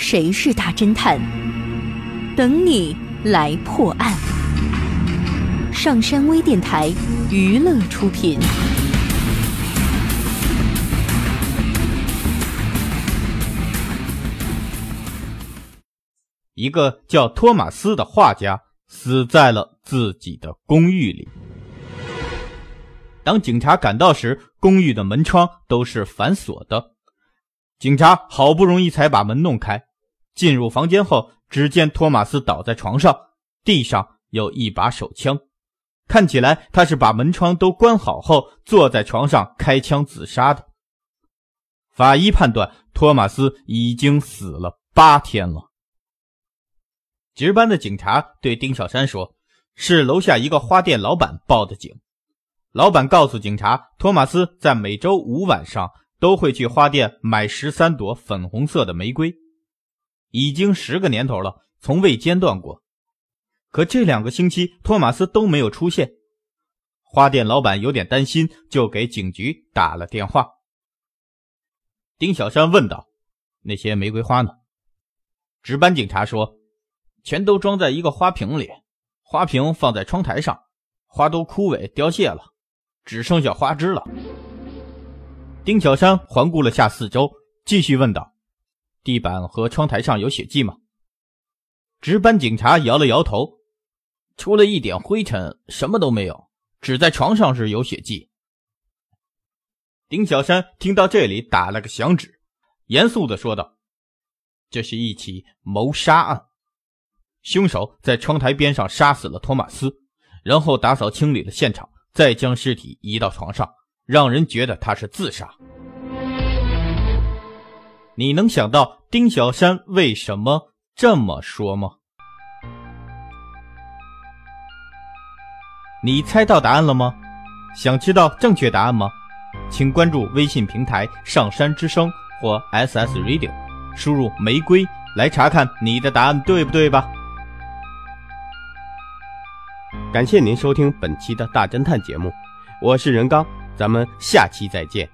谁是大侦探？等你来破案。上山微电台娱乐出品。一个叫托马斯的画家死在了自己的公寓里。当警察赶到时，公寓的门窗都是反锁的。警察好不容易才把门弄开，进入房间后，只见托马斯倒在床上，地上有一把手枪，看起来他是把门窗都关好后坐在床上开枪自杀的。法医判断，托马斯已经死了八天了。值班的警察对丁小山说：“是楼下一个花店老板报的警。老板告诉警察，托马斯在每周五晚上都会去花店买十三朵粉红色的玫瑰，已经十个年头了，从未间断过。可这两个星期，托马斯都没有出现。花店老板有点担心，就给警局打了电话。丁小山问道：‘那些玫瑰花呢？’值班警察说。”全都装在一个花瓶里，花瓶放在窗台上，花都枯萎凋谢了，只剩下花枝了。丁小山环顾了下四周，继续问道：“地板和窗台上有血迹吗？”值班警察摇了摇头，除了一点灰尘，什么都没有，只在床上是有血迹。丁小山听到这里，打了个响指，严肃地说道：“这是一起谋杀案。”凶手在窗台边上杀死了托马斯，然后打扫清理了现场，再将尸体移到床上，让人觉得他是自杀。你能想到丁小山为什么这么说吗？你猜到答案了吗？想知道正确答案吗？请关注微信平台“上山之声”或 SS Radio，输入“玫瑰”来查看你的答案对不对吧。感谢您收听本期的大侦探节目，我是任刚，咱们下期再见。